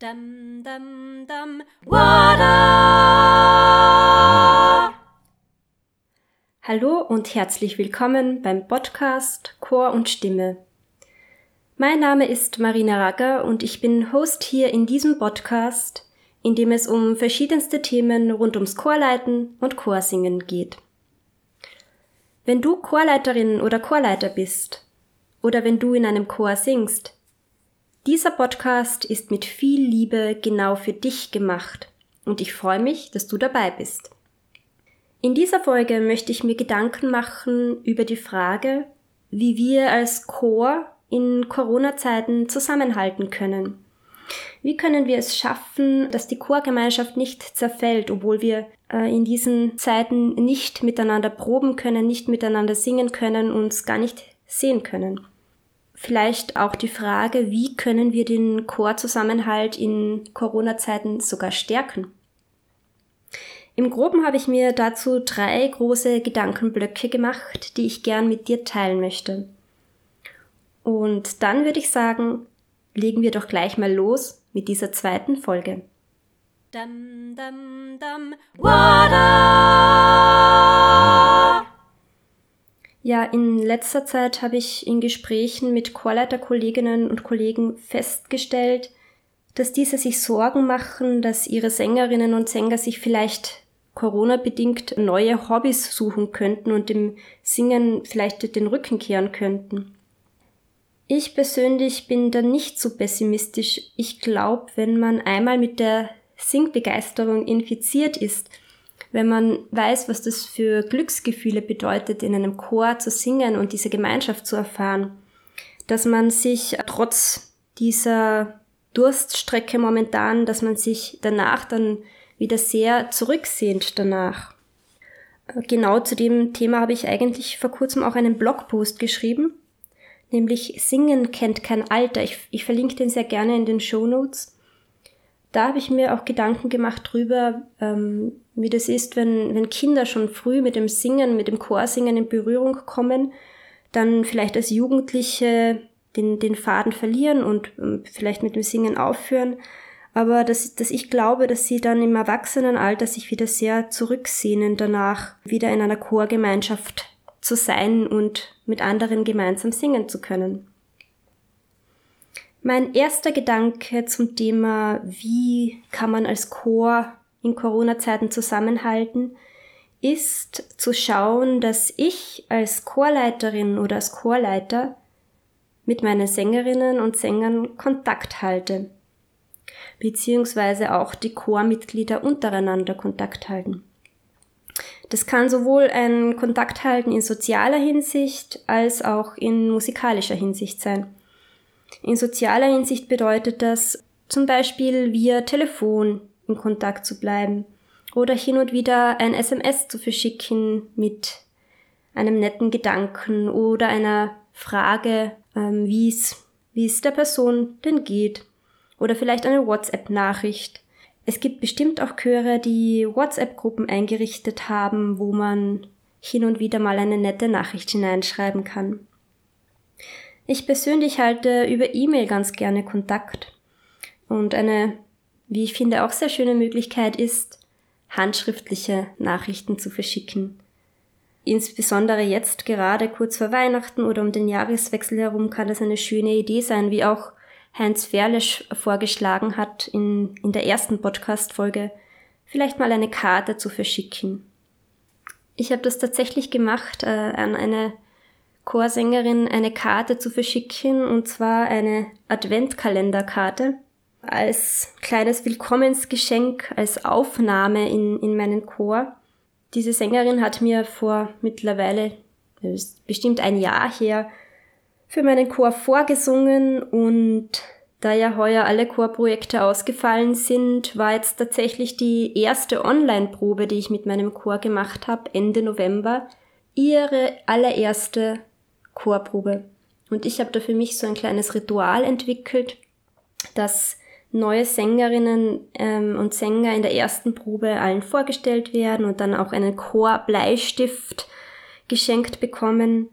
Dum, dum, dum, wada! Hallo und herzlich willkommen beim Podcast Chor und Stimme. Mein Name ist Marina Ragger und ich bin Host hier in diesem Podcast, in dem es um verschiedenste Themen rund ums Chorleiten und Chorsingen geht. Wenn du Chorleiterin oder Chorleiter bist oder wenn du in einem Chor singst, dieser Podcast ist mit viel Liebe genau für dich gemacht und ich freue mich, dass du dabei bist. In dieser Folge möchte ich mir Gedanken machen über die Frage, wie wir als Chor in Corona-Zeiten zusammenhalten können. Wie können wir es schaffen, dass die Chorgemeinschaft nicht zerfällt, obwohl wir äh, in diesen Zeiten nicht miteinander proben können, nicht miteinander singen können, uns gar nicht sehen können? Vielleicht auch die Frage, wie können wir den Chorzusammenhalt in Corona-Zeiten sogar stärken? Im Groben habe ich mir dazu drei große Gedankenblöcke gemacht, die ich gern mit dir teilen möchte. Und dann würde ich sagen, legen wir doch gleich mal los mit dieser zweiten Folge. Dum, dum, dum, ja, in letzter Zeit habe ich in Gesprächen mit Chorleiterkolleginnen und Kollegen festgestellt, dass diese sich Sorgen machen, dass ihre Sängerinnen und Sänger sich vielleicht Corona-bedingt neue Hobbys suchen könnten und dem Singen vielleicht den Rücken kehren könnten. Ich persönlich bin da nicht so pessimistisch. Ich glaube, wenn man einmal mit der Singbegeisterung infiziert ist, wenn man weiß, was das für Glücksgefühle bedeutet, in einem Chor zu singen und diese Gemeinschaft zu erfahren, dass man sich trotz dieser Durststrecke momentan, dass man sich danach dann wieder sehr zurücksehnt danach. Genau zu dem Thema habe ich eigentlich vor kurzem auch einen Blogpost geschrieben, nämlich Singen kennt kein Alter. Ich, ich verlinke den sehr gerne in den Show Notes da habe ich mir auch Gedanken gemacht drüber, ähm, wie das ist, wenn, wenn Kinder schon früh mit dem Singen, mit dem Chorsingen in Berührung kommen, dann vielleicht als Jugendliche den, den Faden verlieren und ähm, vielleicht mit dem Singen aufhören. Aber dass, dass ich glaube, dass sie dann im Erwachsenenalter sich wieder sehr zurücksehnen danach, wieder in einer Chorgemeinschaft zu sein und mit anderen gemeinsam singen zu können. Mein erster Gedanke zum Thema, wie kann man als Chor in Corona-Zeiten zusammenhalten, ist zu schauen, dass ich als Chorleiterin oder als Chorleiter mit meinen Sängerinnen und Sängern Kontakt halte, beziehungsweise auch die Chormitglieder untereinander Kontakt halten. Das kann sowohl ein Kontakt halten in sozialer Hinsicht als auch in musikalischer Hinsicht sein. In sozialer Hinsicht bedeutet das zum Beispiel via Telefon in Kontakt zu bleiben oder hin und wieder ein SMS zu verschicken mit einem netten Gedanken oder einer Frage, ähm, wie es wie es der Person denn geht oder vielleicht eine WhatsApp-Nachricht. Es gibt bestimmt auch Chöre, die WhatsApp-Gruppen eingerichtet haben, wo man hin und wieder mal eine nette Nachricht hineinschreiben kann. Ich persönlich halte über E-Mail ganz gerne Kontakt. Und eine, wie ich finde, auch sehr schöne Möglichkeit ist, handschriftliche Nachrichten zu verschicken. Insbesondere jetzt, gerade kurz vor Weihnachten oder um den Jahreswechsel herum, kann das eine schöne Idee sein, wie auch Heinz Ferlesch vorgeschlagen hat in, in der ersten Podcast-Folge, vielleicht mal eine Karte zu verschicken. Ich habe das tatsächlich gemacht äh, an eine Chorsängerin eine Karte zu verschicken, und zwar eine Adventkalenderkarte als kleines Willkommensgeschenk, als Aufnahme in, in meinen Chor. Diese Sängerin hat mir vor mittlerweile bestimmt ein Jahr her für meinen Chor vorgesungen und da ja heuer alle Chorprojekte ausgefallen sind, war jetzt tatsächlich die erste Online-Probe, die ich mit meinem Chor gemacht habe, Ende November, ihre allererste Chorprobe. Und ich habe da für mich so ein kleines Ritual entwickelt, dass neue Sängerinnen ähm, und Sänger in der ersten Probe allen vorgestellt werden und dann auch einen Chorbleistift geschenkt bekommen.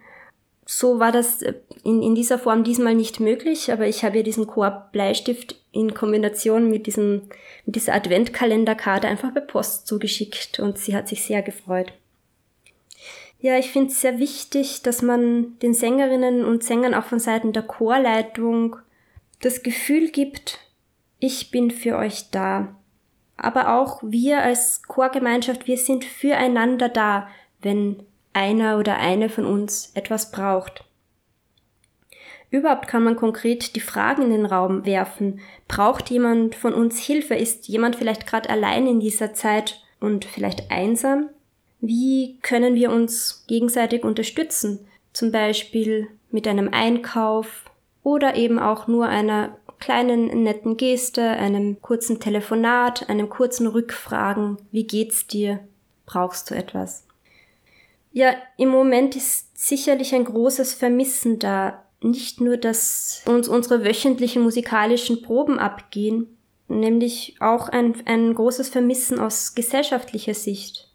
so war das äh, in, in dieser Form diesmal nicht möglich, aber ich habe ihr diesen Chor Bleistift in Kombination mit, diesem, mit dieser Adventkalenderkarte einfach per Post zugeschickt und sie hat sich sehr gefreut. Ja, ich finde es sehr wichtig, dass man den Sängerinnen und Sängern auch von Seiten der Chorleitung das Gefühl gibt, ich bin für euch da. Aber auch wir als Chorgemeinschaft, wir sind füreinander da, wenn einer oder eine von uns etwas braucht. Überhaupt kann man konkret die Fragen in den Raum werfen. Braucht jemand von uns Hilfe? Ist jemand vielleicht gerade allein in dieser Zeit und vielleicht einsam? Wie können wir uns gegenseitig unterstützen? Zum Beispiel mit einem Einkauf oder eben auch nur einer kleinen netten Geste, einem kurzen Telefonat, einem kurzen Rückfragen. Wie geht's dir? Brauchst du etwas? Ja, im Moment ist sicherlich ein großes Vermissen da. Nicht nur, dass uns unsere wöchentlichen musikalischen Proben abgehen, nämlich auch ein, ein großes Vermissen aus gesellschaftlicher Sicht.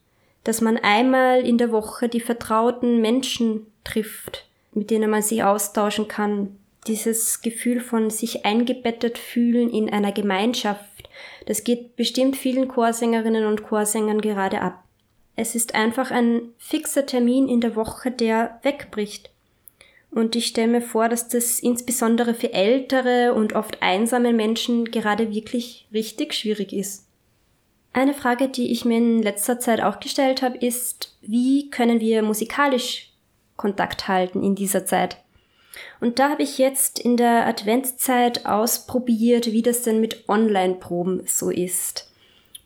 Dass man einmal in der Woche die vertrauten Menschen trifft, mit denen man sich austauschen kann. Dieses Gefühl von sich eingebettet fühlen in einer Gemeinschaft, das geht bestimmt vielen Chorsängerinnen und Chorsängern gerade ab. Es ist einfach ein fixer Termin in der Woche, der wegbricht. Und ich stelle mir vor, dass das insbesondere für ältere und oft einsame Menschen gerade wirklich richtig schwierig ist. Eine Frage, die ich mir in letzter Zeit auch gestellt habe, ist, wie können wir musikalisch Kontakt halten in dieser Zeit? Und da habe ich jetzt in der Adventszeit ausprobiert, wie das denn mit Online-Proben so ist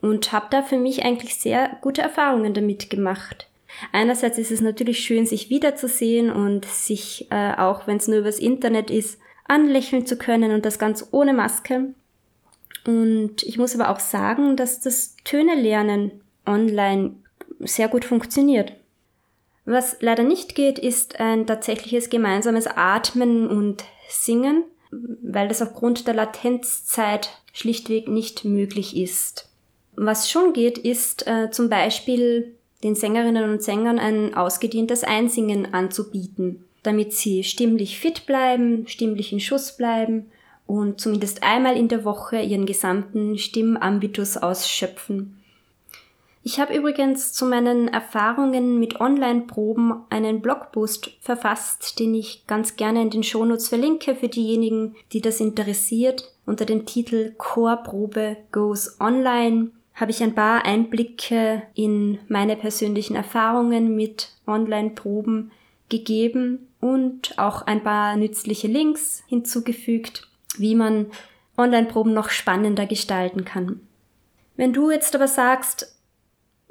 und habe da für mich eigentlich sehr gute Erfahrungen damit gemacht. Einerseits ist es natürlich schön, sich wiederzusehen und sich, äh, auch wenn es nur übers Internet ist, anlächeln zu können und das ganz ohne Maske. Und ich muss aber auch sagen, dass das Töne lernen online sehr gut funktioniert. Was leider nicht geht, ist ein tatsächliches gemeinsames Atmen und Singen, weil das aufgrund der Latenzzeit schlichtweg nicht möglich ist. Was schon geht, ist äh, zum Beispiel den Sängerinnen und Sängern ein ausgedehntes Einsingen anzubieten, damit sie stimmlich fit bleiben, stimmlich in Schuss bleiben und zumindest einmal in der Woche ihren gesamten Stimmambitus ausschöpfen. Ich habe übrigens zu meinen Erfahrungen mit Online-Proben einen Blogpost verfasst, den ich ganz gerne in den Shownotes verlinke für diejenigen, die das interessiert, unter dem Titel Chorprobe Goes Online habe ich ein paar Einblicke in meine persönlichen Erfahrungen mit Online-Proben gegeben und auch ein paar nützliche Links hinzugefügt, wie man Online-Proben noch spannender gestalten kann. Wenn du jetzt aber sagst,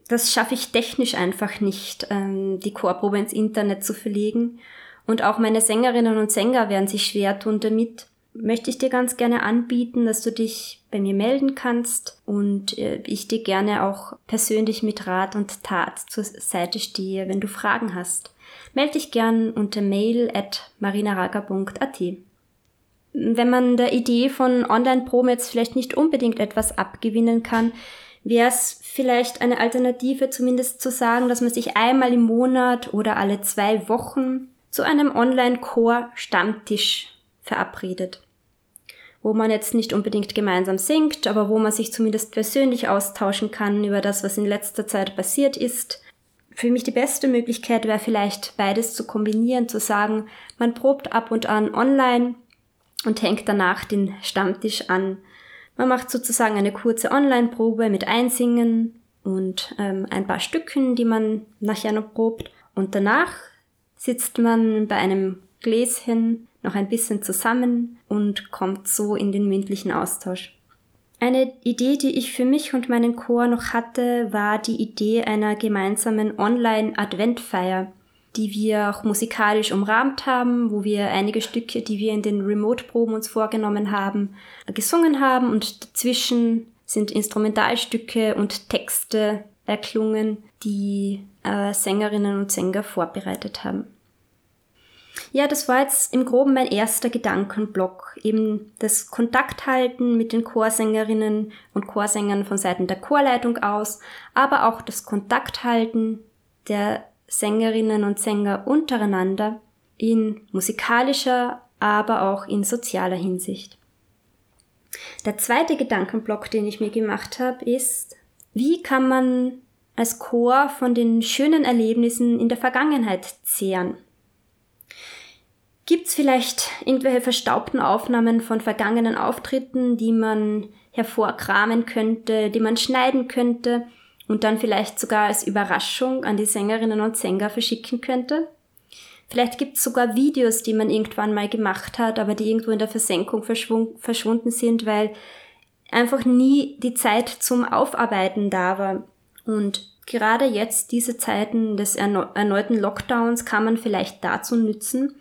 das schaffe ich technisch einfach nicht, ähm, die Chorprobe ins Internet zu verlegen, und auch meine Sängerinnen und Sänger werden sich schwer tun damit, möchte ich dir ganz gerne anbieten, dass du dich bei mir melden kannst und äh, ich dir gerne auch persönlich mit Rat und Tat zur Seite stehe, wenn du Fragen hast. Melde dich gern unter mail at marinaraga.at. Wenn man der Idee von Online-Proben jetzt vielleicht nicht unbedingt etwas abgewinnen kann, wäre es vielleicht eine Alternative zumindest zu sagen, dass man sich einmal im Monat oder alle zwei Wochen zu einem Online-Chor-Stammtisch verabredet wo man jetzt nicht unbedingt gemeinsam singt, aber wo man sich zumindest persönlich austauschen kann über das, was in letzter Zeit passiert ist. Für mich die beste Möglichkeit wäre vielleicht beides zu kombinieren, zu sagen, man probt ab und an online und hängt danach den Stammtisch an. Man macht sozusagen eine kurze Online-Probe mit Einsingen und ähm, ein paar Stücken, die man nachher noch probt. Und danach sitzt man bei einem Gläschen noch ein bisschen zusammen und kommt so in den mündlichen Austausch. Eine Idee, die ich für mich und meinen Chor noch hatte, war die Idee einer gemeinsamen Online-Adventfeier, die wir auch musikalisch umrahmt haben, wo wir einige Stücke, die wir in den Remote-Proben uns vorgenommen haben, gesungen haben und dazwischen sind Instrumentalstücke und Texte erklungen, die äh, Sängerinnen und Sänger vorbereitet haben. Ja, das war jetzt im Groben mein erster Gedankenblock. Eben das Kontakthalten mit den Chorsängerinnen und Chorsängern von Seiten der Chorleitung aus, aber auch das Kontakthalten der Sängerinnen und Sänger untereinander in musikalischer, aber auch in sozialer Hinsicht. Der zweite Gedankenblock, den ich mir gemacht habe, ist, wie kann man als Chor von den schönen Erlebnissen in der Vergangenheit zehren? Gibt es vielleicht irgendwelche verstaubten Aufnahmen von vergangenen Auftritten, die man hervorkramen könnte, die man schneiden könnte und dann vielleicht sogar als Überraschung an die Sängerinnen und Sänger verschicken könnte? Vielleicht gibt es sogar Videos, die man irgendwann mal gemacht hat, aber die irgendwo in der Versenkung verschwunden sind, weil einfach nie die Zeit zum Aufarbeiten da war. Und gerade jetzt, diese Zeiten des erneuten Lockdowns, kann man vielleicht dazu nützen,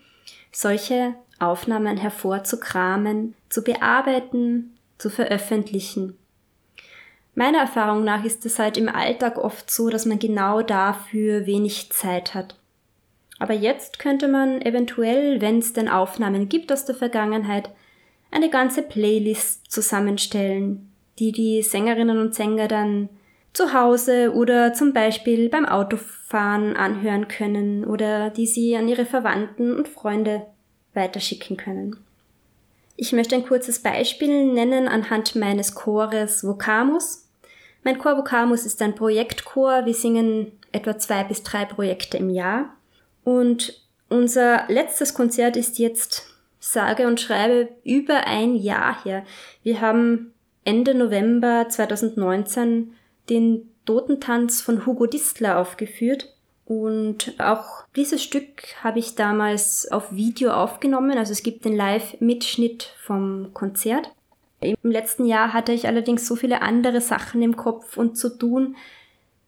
solche Aufnahmen hervorzukramen, zu bearbeiten, zu veröffentlichen. Meiner Erfahrung nach ist es halt im Alltag oft so, dass man genau dafür wenig Zeit hat. Aber jetzt könnte man eventuell, wenn es denn Aufnahmen gibt aus der Vergangenheit, eine ganze Playlist zusammenstellen, die die Sängerinnen und Sänger dann zu Hause oder zum Beispiel beim Autofahren anhören können oder die sie an ihre Verwandten und Freunde weiterschicken können. Ich möchte ein kurzes Beispiel nennen anhand meines Chores Vocamus. Mein Chor Vocamus ist ein Projektchor. Wir singen etwa zwei bis drei Projekte im Jahr. Und unser letztes Konzert ist jetzt sage und schreibe über ein Jahr her. Wir haben Ende November 2019 den Totentanz von Hugo Distler aufgeführt. Und auch dieses Stück habe ich damals auf Video aufgenommen. Also es gibt den Live-Mitschnitt vom Konzert. Im letzten Jahr hatte ich allerdings so viele andere Sachen im Kopf und zu tun,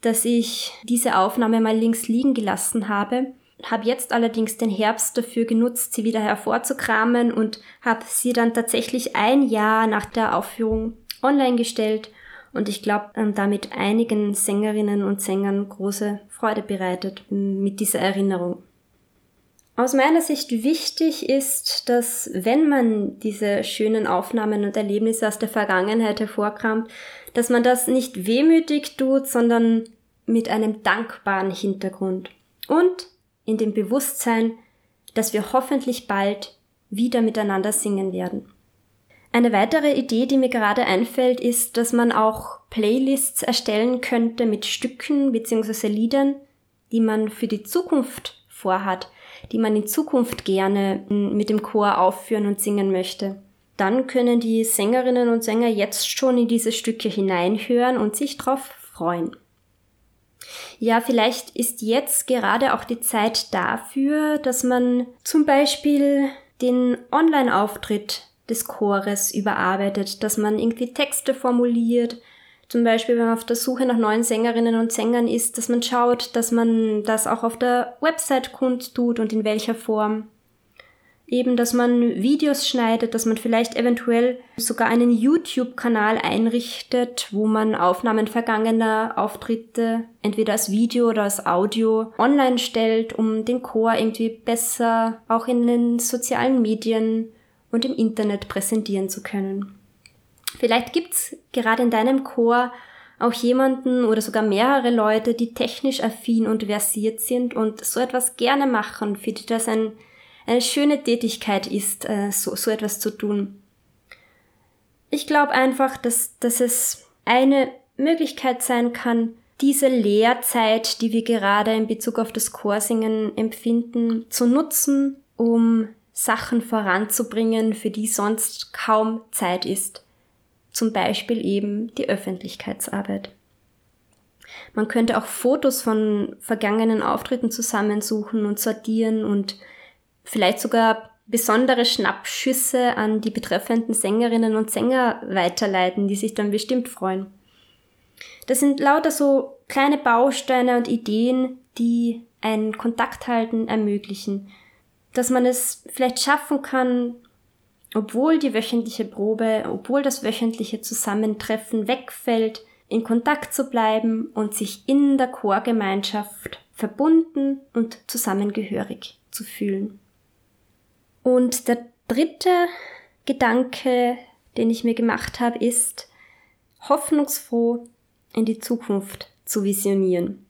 dass ich diese Aufnahme mal links liegen gelassen habe habe jetzt allerdings den Herbst dafür genutzt, sie wieder hervorzukramen und habe sie dann tatsächlich ein Jahr nach der Aufführung online gestellt und ich glaube, ähm, damit einigen Sängerinnen und Sängern große Freude bereitet mit dieser Erinnerung. Aus meiner Sicht wichtig ist, dass wenn man diese schönen Aufnahmen und Erlebnisse aus der Vergangenheit hervorkramt, dass man das nicht wehmütig tut, sondern mit einem dankbaren Hintergrund. Und in dem Bewusstsein, dass wir hoffentlich bald wieder miteinander singen werden. Eine weitere Idee, die mir gerade einfällt, ist, dass man auch Playlists erstellen könnte mit Stücken bzw. Liedern, die man für die Zukunft vorhat, die man in Zukunft gerne mit dem Chor aufführen und singen möchte. Dann können die Sängerinnen und Sänger jetzt schon in diese Stücke hineinhören und sich darauf freuen. Ja, vielleicht ist jetzt gerade auch die Zeit dafür, dass man zum Beispiel den Online-Auftritt des Chores überarbeitet, dass man irgendwie Texte formuliert, zum Beispiel, wenn man auf der Suche nach neuen Sängerinnen und Sängern ist, dass man schaut, dass man das auch auf der Website kundtut und in welcher Form eben, dass man Videos schneidet, dass man vielleicht eventuell sogar einen YouTube-Kanal einrichtet, wo man Aufnahmen vergangener Auftritte entweder als Video oder als Audio online stellt, um den Chor irgendwie besser auch in den sozialen Medien und im Internet präsentieren zu können. Vielleicht gibt's gerade in deinem Chor auch jemanden oder sogar mehrere Leute, die technisch affin und versiert sind und so etwas gerne machen, für die das ein eine schöne Tätigkeit ist, äh, so, so etwas zu tun. Ich glaube einfach, dass, dass es eine Möglichkeit sein kann, diese Lehrzeit, die wir gerade in Bezug auf das Chorsingen empfinden, zu nutzen, um Sachen voranzubringen, für die sonst kaum Zeit ist. Zum Beispiel eben die Öffentlichkeitsarbeit. Man könnte auch Fotos von vergangenen Auftritten zusammensuchen und sortieren und vielleicht sogar besondere Schnappschüsse an die betreffenden Sängerinnen und Sänger weiterleiten, die sich dann bestimmt freuen. Das sind lauter so kleine Bausteine und Ideen, die ein Kontakt halten ermöglichen. Dass man es vielleicht schaffen kann, obwohl die wöchentliche Probe, obwohl das wöchentliche Zusammentreffen wegfällt, in Kontakt zu bleiben und sich in der Chorgemeinschaft verbunden und zusammengehörig zu fühlen. Und der dritte Gedanke, den ich mir gemacht habe, ist, hoffnungsfroh in die Zukunft zu visionieren.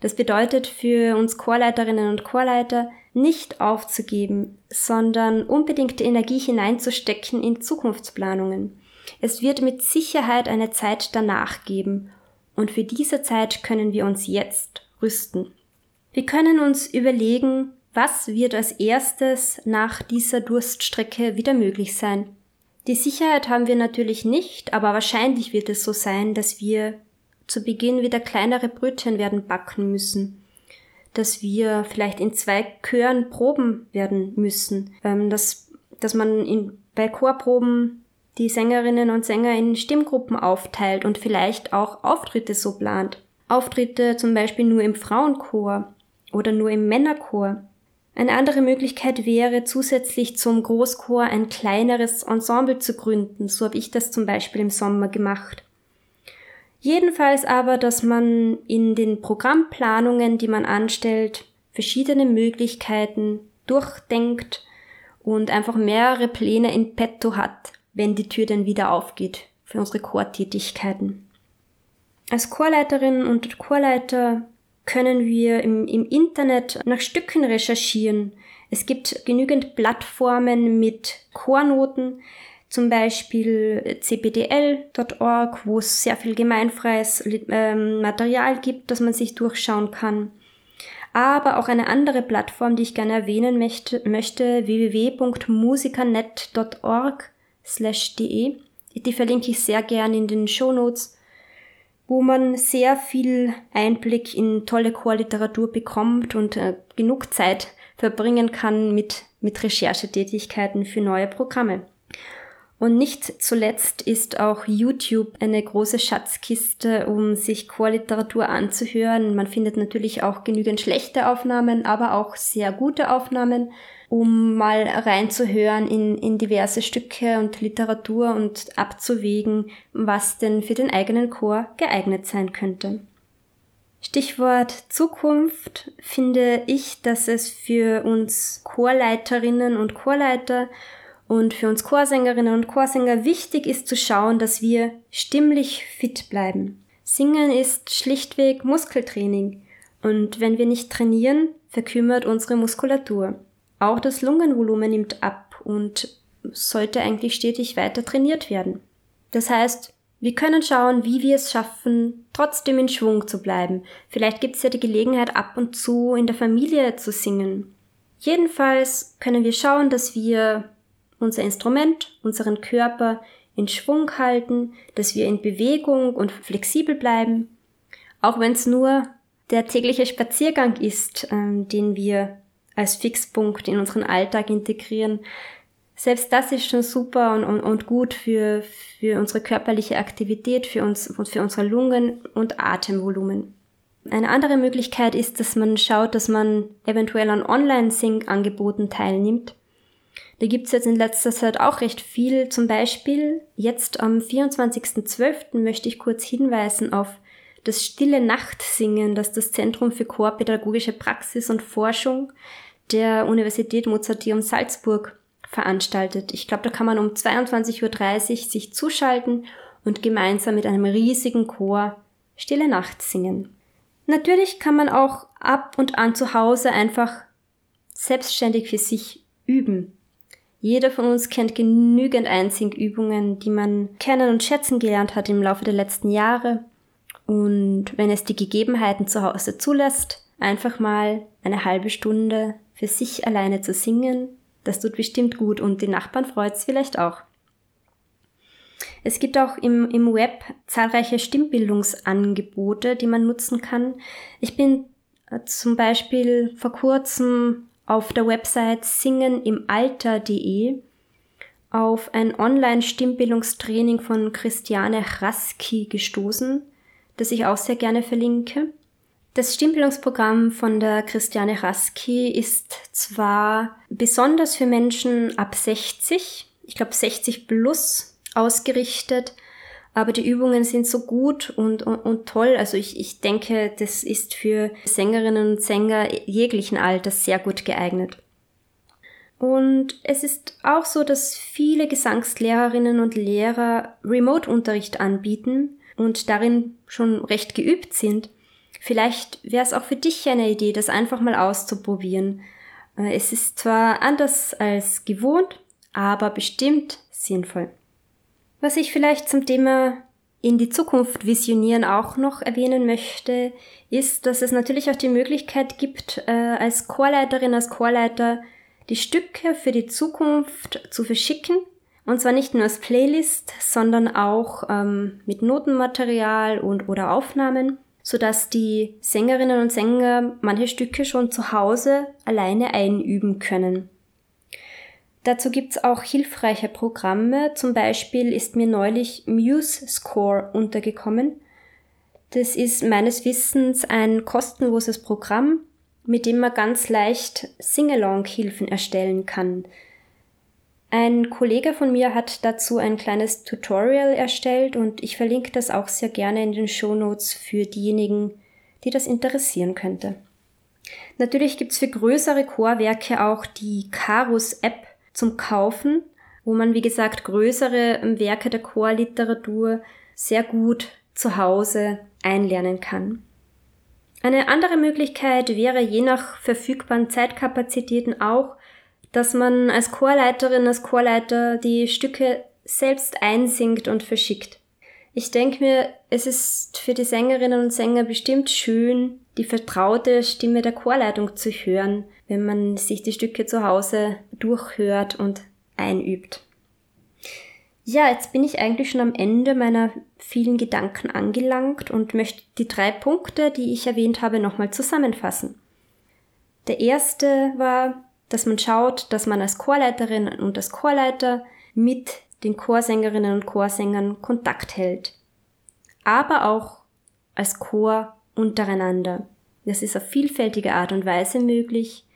Das bedeutet für uns Chorleiterinnen und Chorleiter, nicht aufzugeben, sondern unbedingt die Energie hineinzustecken in Zukunftsplanungen. Es wird mit Sicherheit eine Zeit danach geben und für diese Zeit können wir uns jetzt rüsten. Wir können uns überlegen, was wird als erstes nach dieser Durststrecke wieder möglich sein. Die Sicherheit haben wir natürlich nicht, aber wahrscheinlich wird es so sein, dass wir zu Beginn wieder kleinere Brötchen werden backen müssen, dass wir vielleicht in zwei Chören proben werden müssen, ähm, dass, dass man in, bei Chorproben die Sängerinnen und Sänger in Stimmgruppen aufteilt und vielleicht auch Auftritte so plant. Auftritte zum Beispiel nur im Frauenchor oder nur im Männerchor. Eine andere Möglichkeit wäre, zusätzlich zum Großchor ein kleineres Ensemble zu gründen. So habe ich das zum Beispiel im Sommer gemacht. Jedenfalls aber, dass man in den Programmplanungen, die man anstellt, verschiedene Möglichkeiten durchdenkt und einfach mehrere Pläne in petto hat, wenn die Tür dann wieder aufgeht für unsere Chortätigkeiten. Als Chorleiterinnen und Chorleiter können wir im, im Internet nach Stücken recherchieren. Es gibt genügend Plattformen mit Chornoten, zum Beispiel cpdl.org, wo es sehr viel gemeinfreies ähm, Material gibt, das man sich durchschauen kann. Aber auch eine andere Plattform, die ich gerne erwähnen möchte, möchte www.musikernet.org/de. Die verlinke ich sehr gerne in den Show Notes wo man sehr viel Einblick in tolle Chorliteratur bekommt und äh, genug Zeit verbringen kann mit, mit Recherchetätigkeiten für neue Programme. Und nicht zuletzt ist auch YouTube eine große Schatzkiste, um sich Chorliteratur anzuhören. Man findet natürlich auch genügend schlechte Aufnahmen, aber auch sehr gute Aufnahmen um mal reinzuhören in, in diverse Stücke und Literatur und abzuwägen, was denn für den eigenen Chor geeignet sein könnte. Stichwort Zukunft finde ich, dass es für uns Chorleiterinnen und Chorleiter und für uns Chorsängerinnen und Chorsänger wichtig ist zu schauen, dass wir stimmlich fit bleiben. Singen ist schlichtweg Muskeltraining und wenn wir nicht trainieren, verkümmert unsere Muskulatur. Auch das Lungenvolumen nimmt ab und sollte eigentlich stetig weiter trainiert werden. Das heißt, wir können schauen, wie wir es schaffen, trotzdem in Schwung zu bleiben. Vielleicht gibt es ja die Gelegenheit, ab und zu in der Familie zu singen. Jedenfalls können wir schauen, dass wir unser Instrument, unseren Körper in Schwung halten, dass wir in Bewegung und flexibel bleiben, auch wenn es nur der tägliche Spaziergang ist, ähm, den wir als Fixpunkt in unseren Alltag integrieren. Selbst das ist schon super und, und, und gut für, für unsere körperliche Aktivität, für uns und für unsere Lungen und Atemvolumen. Eine andere Möglichkeit ist, dass man schaut, dass man eventuell an Online-Sync-Angeboten teilnimmt. Da gibt's jetzt in letzter Zeit auch recht viel. Zum Beispiel jetzt am 24.12. möchte ich kurz hinweisen auf das Stille Nachtsingen, das das Zentrum für Chorpädagogische Praxis und Forschung der Universität Mozarteum Salzburg veranstaltet. Ich glaube, da kann man um 22.30 Uhr sich zuschalten und gemeinsam mit einem riesigen Chor Stille Nacht singen. Natürlich kann man auch ab und an zu Hause einfach selbstständig für sich üben. Jeder von uns kennt genügend Einsingübungen, die man kennen und schätzen gelernt hat im Laufe der letzten Jahre. Und wenn es die Gegebenheiten zu Hause zulässt, einfach mal eine halbe Stunde für sich alleine zu singen, das tut bestimmt gut und die Nachbarn freut es vielleicht auch. Es gibt auch im, im Web zahlreiche Stimmbildungsangebote, die man nutzen kann. Ich bin äh, zum Beispiel vor kurzem auf der Website singenimalter.de auf ein Online-Stimmbildungstraining von Christiane Raski gestoßen das ich auch sehr gerne verlinke. Das Stimmbildungsprogramm von der Christiane Raski ist zwar besonders für Menschen ab 60, ich glaube 60 plus ausgerichtet, aber die Übungen sind so gut und, und, und toll. Also ich, ich denke, das ist für Sängerinnen und Sänger jeglichen Alters sehr gut geeignet. Und es ist auch so, dass viele Gesangslehrerinnen und Lehrer Remote-Unterricht anbieten und darin schon recht geübt sind, vielleicht wäre es auch für dich eine Idee, das einfach mal auszuprobieren. Äh, es ist zwar anders als gewohnt, aber bestimmt sinnvoll. Was ich vielleicht zum Thema in die Zukunft visionieren auch noch erwähnen möchte, ist, dass es natürlich auch die Möglichkeit gibt, äh, als Chorleiterin, als Chorleiter die Stücke für die Zukunft zu verschicken. Und zwar nicht nur als Playlist, sondern auch ähm, mit Notenmaterial und oder Aufnahmen, sodass die Sängerinnen und Sänger manche Stücke schon zu Hause alleine einüben können. Dazu gibt's auch hilfreiche Programme. Zum Beispiel ist mir neulich Muse Score untergekommen. Das ist meines Wissens ein kostenloses Programm, mit dem man ganz leicht Singalong-Hilfen erstellen kann. Ein Kollege von mir hat dazu ein kleines Tutorial erstellt und ich verlinke das auch sehr gerne in den Show Notes für diejenigen, die das interessieren könnte. Natürlich gibt's für größere Chorwerke auch die Karus App zum Kaufen, wo man, wie gesagt, größere Werke der Chorliteratur sehr gut zu Hause einlernen kann. Eine andere Möglichkeit wäre je nach verfügbaren Zeitkapazitäten auch, dass man als Chorleiterin, als Chorleiter die Stücke selbst einsingt und verschickt. Ich denke mir, es ist für die Sängerinnen und Sänger bestimmt schön, die vertraute Stimme der Chorleitung zu hören, wenn man sich die Stücke zu Hause durchhört und einübt. Ja, jetzt bin ich eigentlich schon am Ende meiner vielen Gedanken angelangt und möchte die drei Punkte, die ich erwähnt habe, nochmal zusammenfassen. Der erste war, dass man schaut, dass man als Chorleiterin und als Chorleiter mit den Chorsängerinnen und Chorsängern Kontakt hält. Aber auch als Chor untereinander. Das ist auf vielfältige Art und Weise möglich,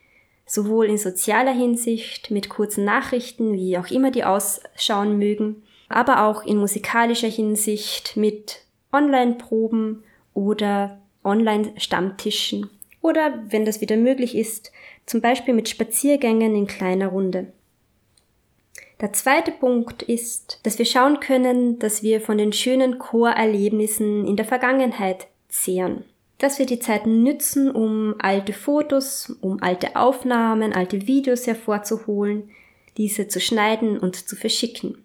sowohl in sozialer Hinsicht mit kurzen Nachrichten, wie auch immer die ausschauen mögen, aber auch in musikalischer Hinsicht mit Online-Proben oder Online-Stammtischen oder, wenn das wieder möglich ist, zum Beispiel mit Spaziergängen in kleiner Runde. Der zweite Punkt ist, dass wir schauen können, dass wir von den schönen Chorerlebnissen in der Vergangenheit zehren dass wir die Zeit nützen, um alte Fotos, um alte Aufnahmen, alte Videos hervorzuholen, diese zu schneiden und zu verschicken.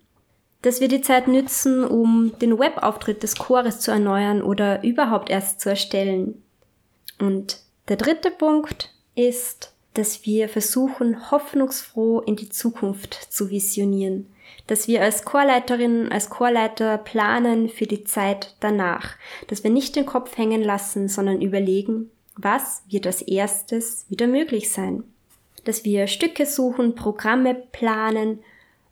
Dass wir die Zeit nützen, um den Webauftritt des Chores zu erneuern oder überhaupt erst zu erstellen. Und der dritte Punkt ist, dass wir versuchen, hoffnungsfroh in die Zukunft zu visionieren dass wir als Chorleiterin, als Chorleiter planen für die Zeit danach, dass wir nicht den Kopf hängen lassen, sondern überlegen, was wird als erstes wieder möglich sein. Dass wir Stücke suchen, Programme planen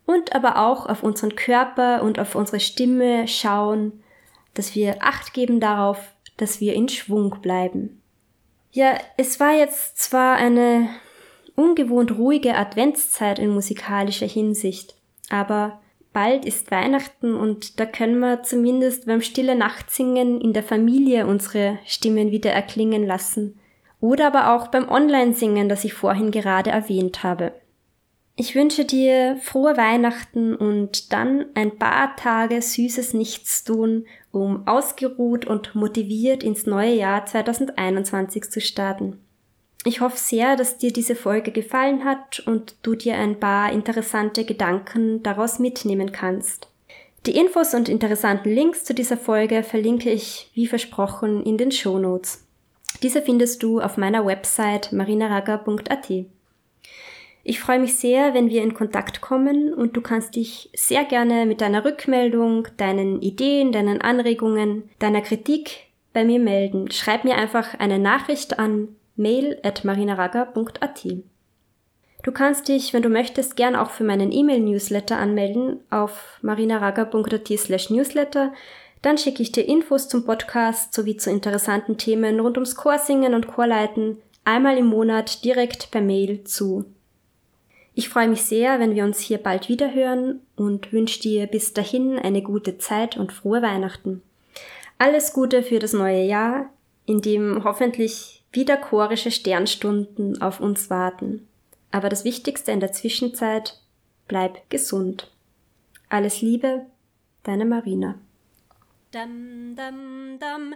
und aber auch auf unseren Körper und auf unsere Stimme schauen, dass wir Acht geben darauf, dass wir in Schwung bleiben. Ja, es war jetzt zwar eine ungewohnt ruhige Adventszeit in musikalischer Hinsicht, aber bald ist Weihnachten und da können wir zumindest beim Stille Nachtsingen in der Familie unsere Stimmen wieder erklingen lassen. Oder aber auch beim Online-Singen, das ich vorhin gerade erwähnt habe. Ich wünsche dir frohe Weihnachten und dann ein paar Tage süßes Nichtstun, um ausgeruht und motiviert ins neue Jahr 2021 zu starten. Ich hoffe sehr, dass dir diese Folge gefallen hat und du dir ein paar interessante Gedanken daraus mitnehmen kannst. Die Infos und interessanten Links zu dieser Folge verlinke ich, wie versprochen, in den Show Notes. Diese findest du auf meiner Website marinaraga.at. Ich freue mich sehr, wenn wir in Kontakt kommen und du kannst dich sehr gerne mit deiner Rückmeldung, deinen Ideen, deinen Anregungen, deiner Kritik bei mir melden. Schreib mir einfach eine Nachricht an mail at marinaraga.at. Du kannst dich, wenn du möchtest, gern auch für meinen E-Mail-Newsletter anmelden auf marinaraga.at slash newsletter. Dann schicke ich dir Infos zum Podcast sowie zu interessanten Themen rund ums Chorsingen und Chorleiten einmal im Monat direkt per Mail zu. Ich freue mich sehr, wenn wir uns hier bald wieder hören und wünsche dir bis dahin eine gute Zeit und frohe Weihnachten. Alles Gute für das neue Jahr, in dem hoffentlich wieder chorische Sternstunden auf uns warten. Aber das Wichtigste in der Zwischenzeit, bleib gesund. Alles Liebe, deine Marina. Dum, dum, dum.